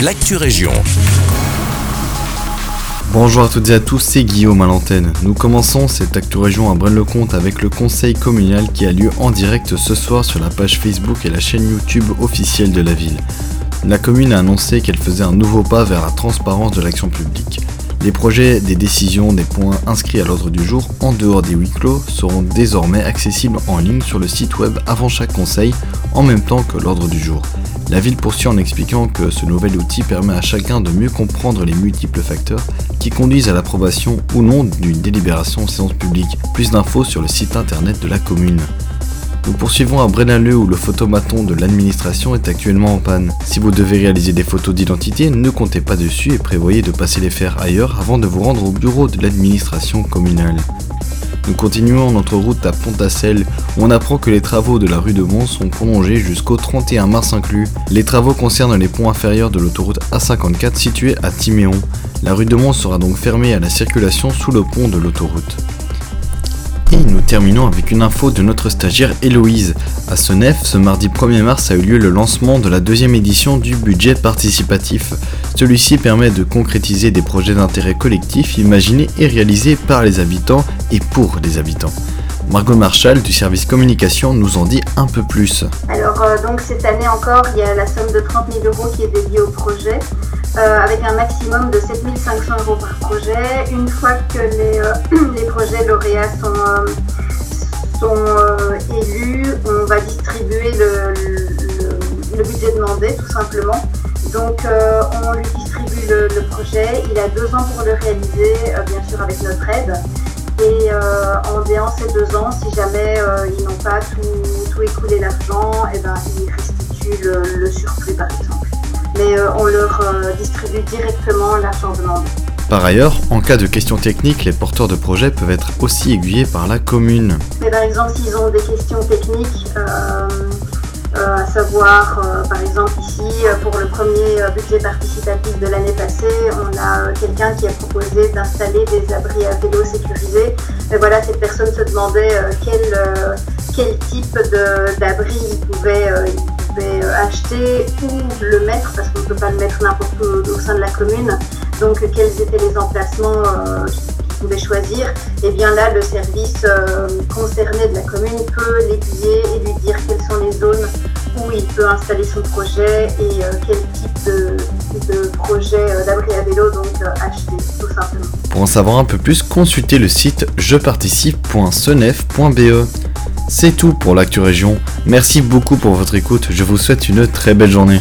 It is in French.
l'actu région. Bonjour à toutes et à tous, c'est Guillaume à l'antenne. Nous commençons cette Actu Région à Braine-le-Comte avec le conseil communal qui a lieu en direct ce soir sur la page Facebook et la chaîne YouTube officielle de la ville. La commune a annoncé qu'elle faisait un nouveau pas vers la transparence de l'action publique. Les projets, des décisions, des points inscrits à l'ordre du jour en dehors des huis clos seront désormais accessibles en ligne sur le site web avant chaque conseil en même temps que l'ordre du jour. La ville poursuit en expliquant que ce nouvel outil permet à chacun de mieux comprendre les multiples facteurs qui conduisent à l'approbation ou non d'une délibération en séance publique. Plus d'infos sur le site internet de la commune. Nous poursuivons à Brennaleux où le photomaton de l'administration est actuellement en panne. Si vous devez réaliser des photos d'identité, ne comptez pas dessus et prévoyez de passer les faire ailleurs avant de vous rendre au bureau de l'administration communale. Nous continuons notre route à Pontacelle où on apprend que les travaux de la rue de Mons sont prolongés jusqu'au 31 mars inclus. Les travaux concernent les ponts inférieurs de l'autoroute A54 située à Timéon. La rue de Mons sera donc fermée à la circulation sous le pont de l'autoroute. Et nous terminons avec une info de notre stagiaire Héloïse. À Senef, ce mardi 1er mars a eu lieu le lancement de la deuxième édition du budget participatif. Celui-ci permet de concrétiser des projets d'intérêt collectif imaginés et réalisés par les habitants et pour les habitants. Margot Marshall du service communication nous en dit un peu plus. Alors euh, donc cette année encore, il y a la somme de 30 000 euros qui est dédiée au projet, euh, avec un maximum de 7 500 euros par projet. Une fois que les, euh, les projets lauréats sont, euh, sont élus, on va distribuer le, le- budget demandé tout simplement. Donc on lui distribue le, projet, il a deux ans pour le réaliser, bien sûr avec notre aide. Et en déant ces deux ans, si jamais ils n'ont pas tout, tout écoulé l'argent, eh ben, ils restituent le surplus par exemple. Mais euh, on leur euh, distribue directement l'argent demandé. Par ailleurs, en cas de questions techniques, les porteurs de projets peuvent être aussi aiguillés par la commune. Mais par exemple, s'ils ont des questions techniques, euh, euh, à savoir, euh, par exemple ici, pour le premier budget participatif de l'année passée, on a quelqu'un qui a proposé d'installer des abris à vélo sécurisés. Mais voilà, cette personne se demandait quel, quel type d'abri il pouvait, acheter, où le mettre, parce qu'on ne peut pas le mettre n'importe où au sein de la commune. Donc, quels étaient les emplacements euh, qu'il pouvait choisir? Et bien là, le service euh, concerné de la commune peut l'aiguiller et lui dire quelles sont les zones où il peut installer son projet et euh, quel type de, projet euh, d'abri à vélo donc acheter, tout simplement. Pour en savoir un peu plus, consultez le site jeparticipe.senef.be. C'est tout pour l'actu région. Merci beaucoup pour votre écoute. Je vous souhaite une très belle journée.